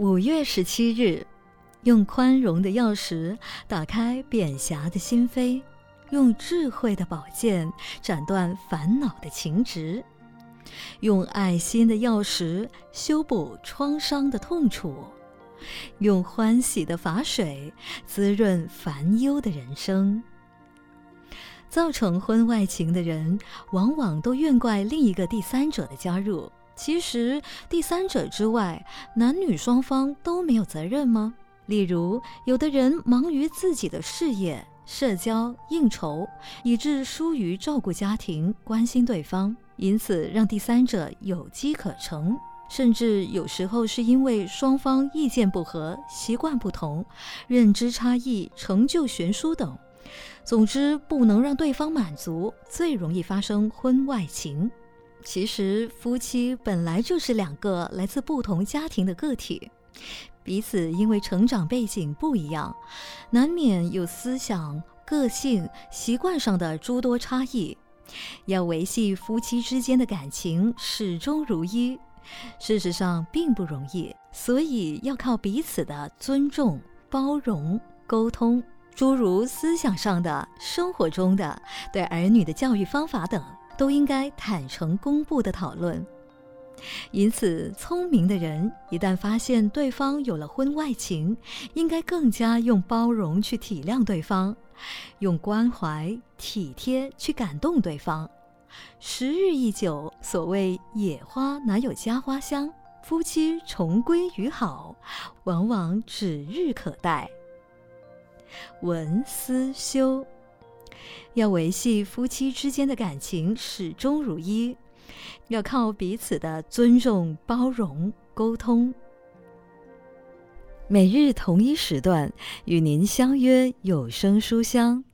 五月十七日，用宽容的钥匙打开扁狭的心扉，用智慧的宝剑斩断烦恼的情执，用爱心的钥匙修补创伤的痛楚，用欢喜的法水滋润烦忧的人生。造成婚外情的人，往往都怨怪另一个第三者的加入。其实，第三者之外，男女双方都没有责任吗？例如，有的人忙于自己的事业、社交、应酬，以致疏于照顾家庭、关心对方，因此让第三者有机可乘。甚至有时候是因为双方意见不合、习惯不同、认知差异、成就悬殊等，总之不能让对方满足，最容易发生婚外情。其实，夫妻本来就是两个来自不同家庭的个体，彼此因为成长背景不一样，难免有思想、个性、习惯上的诸多差异。要维系夫妻之间的感情始终如一，事实上并不容易，所以要靠彼此的尊重、包容、沟通，诸如思想上的、生活中的、对儿女的教育方法等。都应该坦诚公布的讨论。因此，聪明的人一旦发现对方有了婚外情，应该更加用包容去体谅对方，用关怀体贴去感动对方。时日一久，所谓野花哪有家花香，夫妻重归于好，往往指日可待。文思修。要维系夫妻之间的感情始终如一，要靠彼此的尊重、包容、沟通。每日同一时段与您相约有声书香。